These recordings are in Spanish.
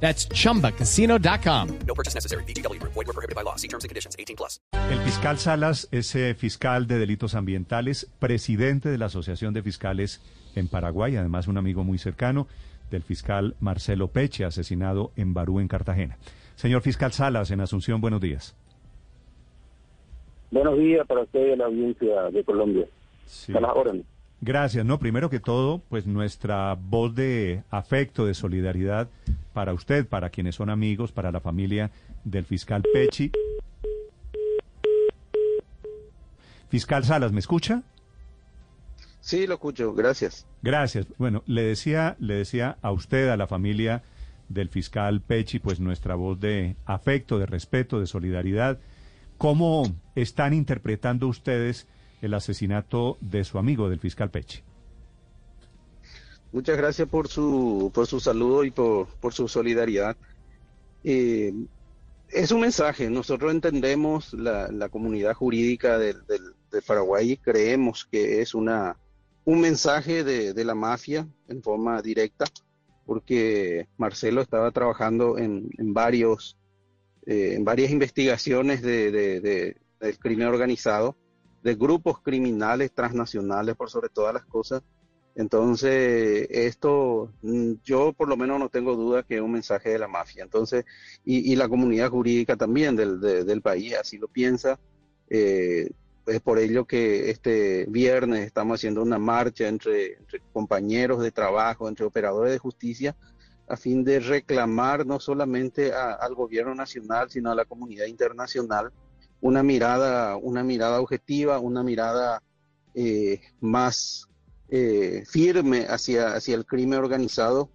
That's chumbacasino.com. No purchase necessary. BGW. Void were prohibited by law. See terms and conditions. 18 plus. El fiscal Salas es eh, fiscal de delitos ambientales, presidente de la Asociación de Fiscales en Paraguay, además un amigo muy cercano del fiscal Marcelo Peche, asesinado en Barú, en Cartagena. Señor fiscal Salas, en Asunción, buenos días. Buenos días para usted y la audiencia de Colombia. Sí. A las órdenes. Gracias. No, primero que todo, pues nuestra voz de afecto, de solidaridad para usted, para quienes son amigos, para la familia del fiscal Pechi. Fiscal Salas, ¿me escucha? Sí, lo escucho, gracias. Gracias. Bueno, le decía, le decía a usted, a la familia del fiscal Pechi, pues nuestra voz de afecto, de respeto, de solidaridad. ¿Cómo están interpretando ustedes el asesinato de su amigo, del fiscal Pechi? Muchas gracias por su, por su saludo y por, por su solidaridad. Eh, es un mensaje, nosotros entendemos la, la comunidad jurídica del, del- de Paraguay y creemos que es una, un mensaje de, de la mafia en forma directa, porque Marcelo estaba trabajando en, en varios, eh, en varias investigaciones de- de- del crimen organizado, de grupos criminales transnacionales por sobre todas las cosas. Entonces, esto mm, yo por lo menos no tengo duda que es un mensaje de la mafia. Entonces, y, la comunidad jurídica también del, de- del país así lo piensa. Eh, es por ello que este viernes estamos haciendo una marcha entre, entre compañeros de trabajo, entre operadores de justicia, a fin de reclamar no solamente a- al gobierno nacional, sino a la comunidad internacional una mirada, una mirada objetiva, una mirada eh, más eh, firme hacia, hacia el crimen organizado,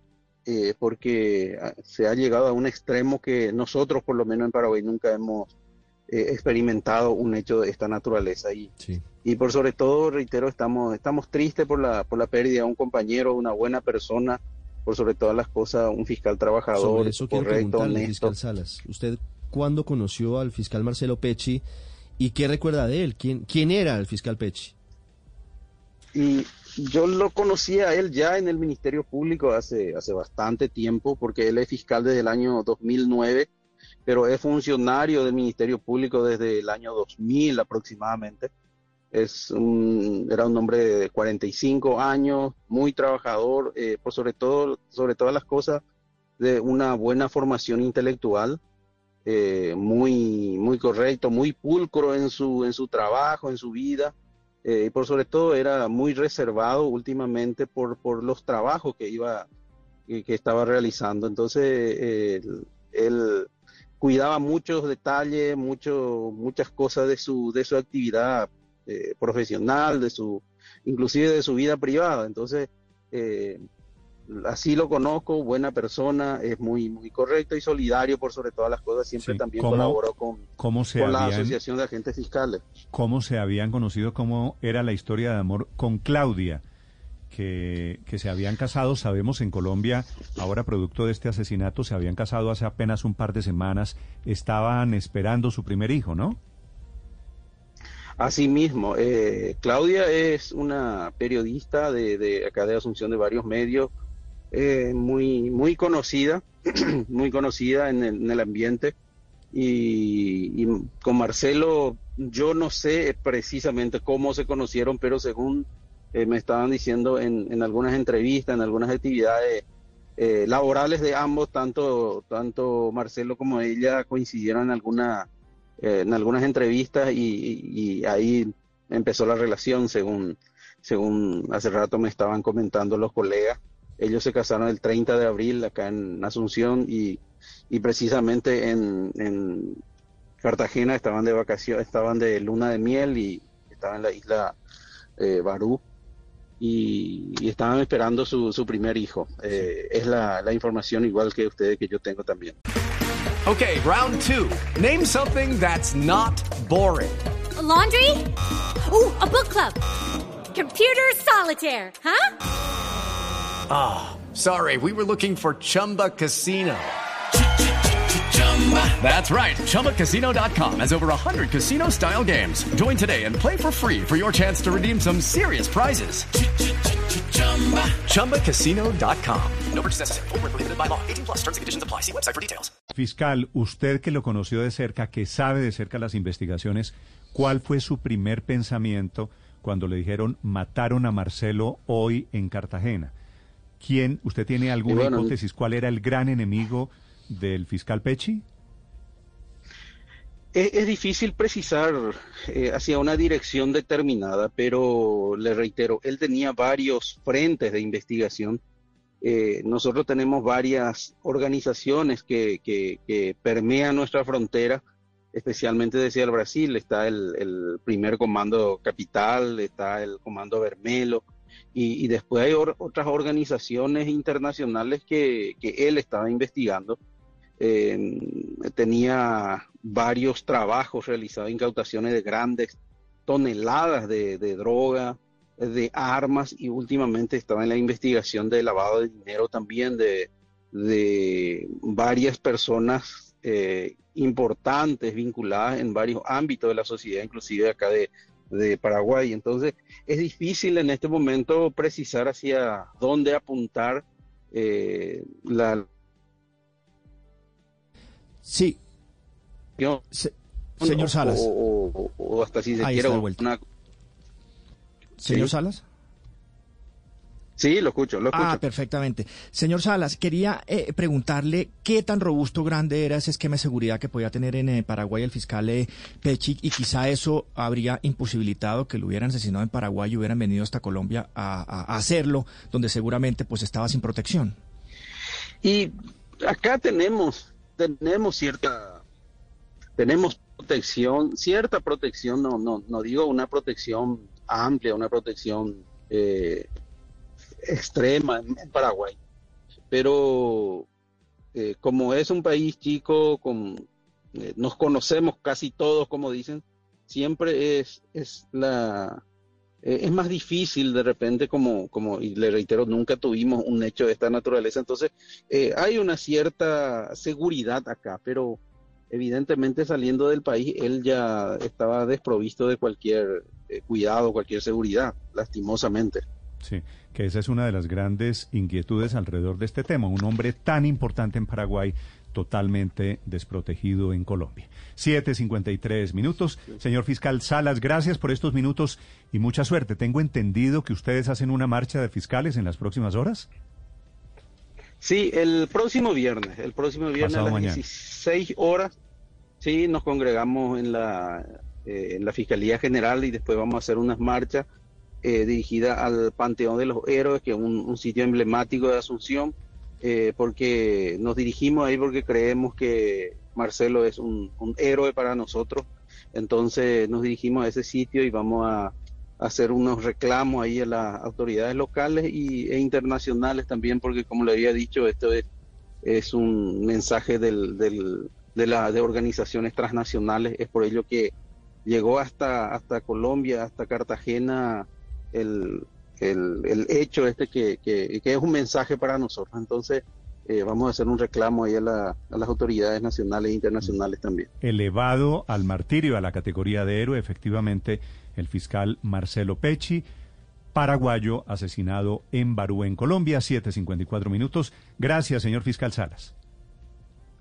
eh, porque ah, se ha llegado a un extremo que nosotros, por lo menos en Paraguay, nunca hemos eh, experimentado un hecho de esta naturaleza. Y, Sí. y por sobre todo, reitero, estamos, estamos tristes por la, por la pérdida de un compañero, una buena persona, por sobre todas las cosas, un fiscal trabajador, Sobre eso quiero correcto, honesto. fiscal Salas. ¿Usted cuándo conoció al fiscal Marcelo Pecci y qué recuerda de él? ¿Quién, quién era el fiscal Pecci? Y yo lo conocí a él ya en el Ministerio Público hace, hace bastante tiempo, porque él es fiscal desde el año 2009, pero es funcionario del Ministerio Público desde el año 2000 aproximadamente. Es un, era un hombre de 45 años, muy trabajador, eh, por sobre todo, sobre todas las cosas, de una buena formación intelectual, eh, muy, muy correcto, muy pulcro en su, en su trabajo, en su vida eh, y por sobre todo era muy reservado últimamente por, por los trabajos que iba que, que estaba realizando. Entonces eh, él, él cuidaba muchos detalles mucho, muchas cosas de su de su actividad eh, profesional de su inclusive de su vida privada. Entonces eh, así lo conozco buena persona es muy muy correcto y solidario por sobre todas las cosas siempre Sí, también ¿cómo- colaboró con, ¿Cómo se, con la asociación de agentes fiscales ¿Cómo se habían conocido? ¿Cómo era la historia de amor con Claudia? Que, que se habían casado, sabemos en Colombia, ahora producto de este asesinato, se habían casado hace apenas un par de semanas, estaban esperando su primer hijo, ¿no? Asimismo, eh, Claudia es una periodista de, de acá de Asunción de varios medios, eh, muy, muy conocida, muy conocida en el, en el ambiente. Y, y con Marcelo, yo no sé precisamente cómo se conocieron, pero según eh, me estaban diciendo en, en algunas entrevistas, en algunas actividades eh, laborales de ambos, tanto, tanto Marcelo como ella coincidieron en alguna eh, en algunas entrevistas y, y ahí empezó la relación según según hace rato me estaban comentando los colegas ellos se casaron el 30 de abril acá en Asunción y, y precisamente en, en Cartagena estaban de vacaciones estaban de luna de miel y estaban en la isla eh, Barú y, y estaban esperando su, su primer hijo Eh, es la, la información igual que ustedes que yo tengo también Okay, round two. Name something that's not boring. A laundry? Ooh, a book club. Computer solitaire, huh? Ah, sorry, we were looking for Chumba Casino. That's right. ChumbaCasino.com has over 100 casino style games. Join today and play for free for your chance to redeem some serious prizes. ChumbaCasino.com. No purchase necessary. Where prohibited by law. 18 plus terms and conditions apply. See website for details. Fiscal, usted que lo conoció de cerca, que sabe de cerca las investigaciones, ¿cuál fue su primer pensamiento cuando le dijeron mataron a Marcelo hoy en Cartagena? ¿Quién, usted tiene alguna Bueno, hipótesis, cuál era el gran enemigo del fiscal Pecci? Es, es difícil precisar eh, hacia una dirección determinada, pero le reitero, él tenía varios frentes de investigación. Eh, nosotros tenemos varias organizaciones que, que, que permean nuestra frontera, especialmente desde el Brasil. Está el, el primer comando capital, está el comando Vermelo, y, después hay otras organizaciones internacionales que, que él estaba investigando. Eh, tenía varios trabajos realizados, incautaciones de grandes toneladas de, de droga, de armas y últimamente estaba en la investigación de lavado de dinero también de, de varias personas eh, importantes vinculadas en varios ámbitos de la sociedad, inclusive acá de, de Paraguay. Entonces es difícil en este momento precisar hacia dónde apuntar eh, la Sí, se- señor Salas. O, o- o hasta si se Ahí quiere una... Señor sí. Salas. Sí, lo escucho, lo escucho. Ah, perfectamente. Señor Salas, quería eh, preguntarle qué tan robusto, grande era ese esquema de seguridad que podía tener en eh, Paraguay el fiscal eh, Pechi y quizá eso habría imposibilitado que lo hubieran asesinado en Paraguay y hubieran venido hasta Colombia a, a- a hacerlo, donde seguramente pues estaba sin protección. Y acá tenemos, tenemos cierta, tenemos protección, cierta protección, no, no, no digo una protección amplia, una protección eh, extrema en, Paraguay, pero eh, como es un país chico, eh, nos conocemos casi todos, como dicen, siempre es, es la eh, es más difícil de repente, como, como, y le reitero, nunca tuvimos un hecho de esta naturaleza, entonces hay una cierta seguridad acá, pero evidentemente saliendo del país, él ya estaba desprovisto de cualquier cuidado, cualquier seguridad, lastimosamente. Sí, que esa es una de las grandes inquietudes alrededor de este tema. Un hombre tan importante en Paraguay, totalmente desprotegido en Colombia. 7.53 minutos. Señor fiscal Salas, gracias por estos minutos y mucha suerte. Tengo entendido que ustedes hacen una marcha de fiscales en las próximas horas. Sí, el próximo viernes, el próximo viernes Pasado a las mañana. 16 horas, sí, nos congregamos en la, eh, en la Fiscalía General y después vamos a hacer unas marchas eh, dirigidas al Panteón de los Héroes, que es un, sitio emblemático de Asunción, eh, porque nos dirigimos ahí porque creemos que Marcelo es un, héroe para nosotros. Entonces nos dirigimos a ese sitio y vamos a hacer unos reclamos ahí a las autoridades locales y, e internacionales también, porque como le había dicho, esto es, es un mensaje del, del- de, la, de organizaciones transnacionales, es por ello que llegó hasta, hasta Colombia, hasta Cartagena, el, el, el hecho este que, que, que es un mensaje para nosotros. Entonces, eh, vamos a hacer un reclamo ahí a, la- a las autoridades nacionales e internacionales también. Elevado al martirio, a la categoría de héroe, efectivamente, el fiscal Marcelo Pecci, paraguayo, asesinado en Barú, en Colombia, 7.54 minutos. Gracias, señor fiscal Salas.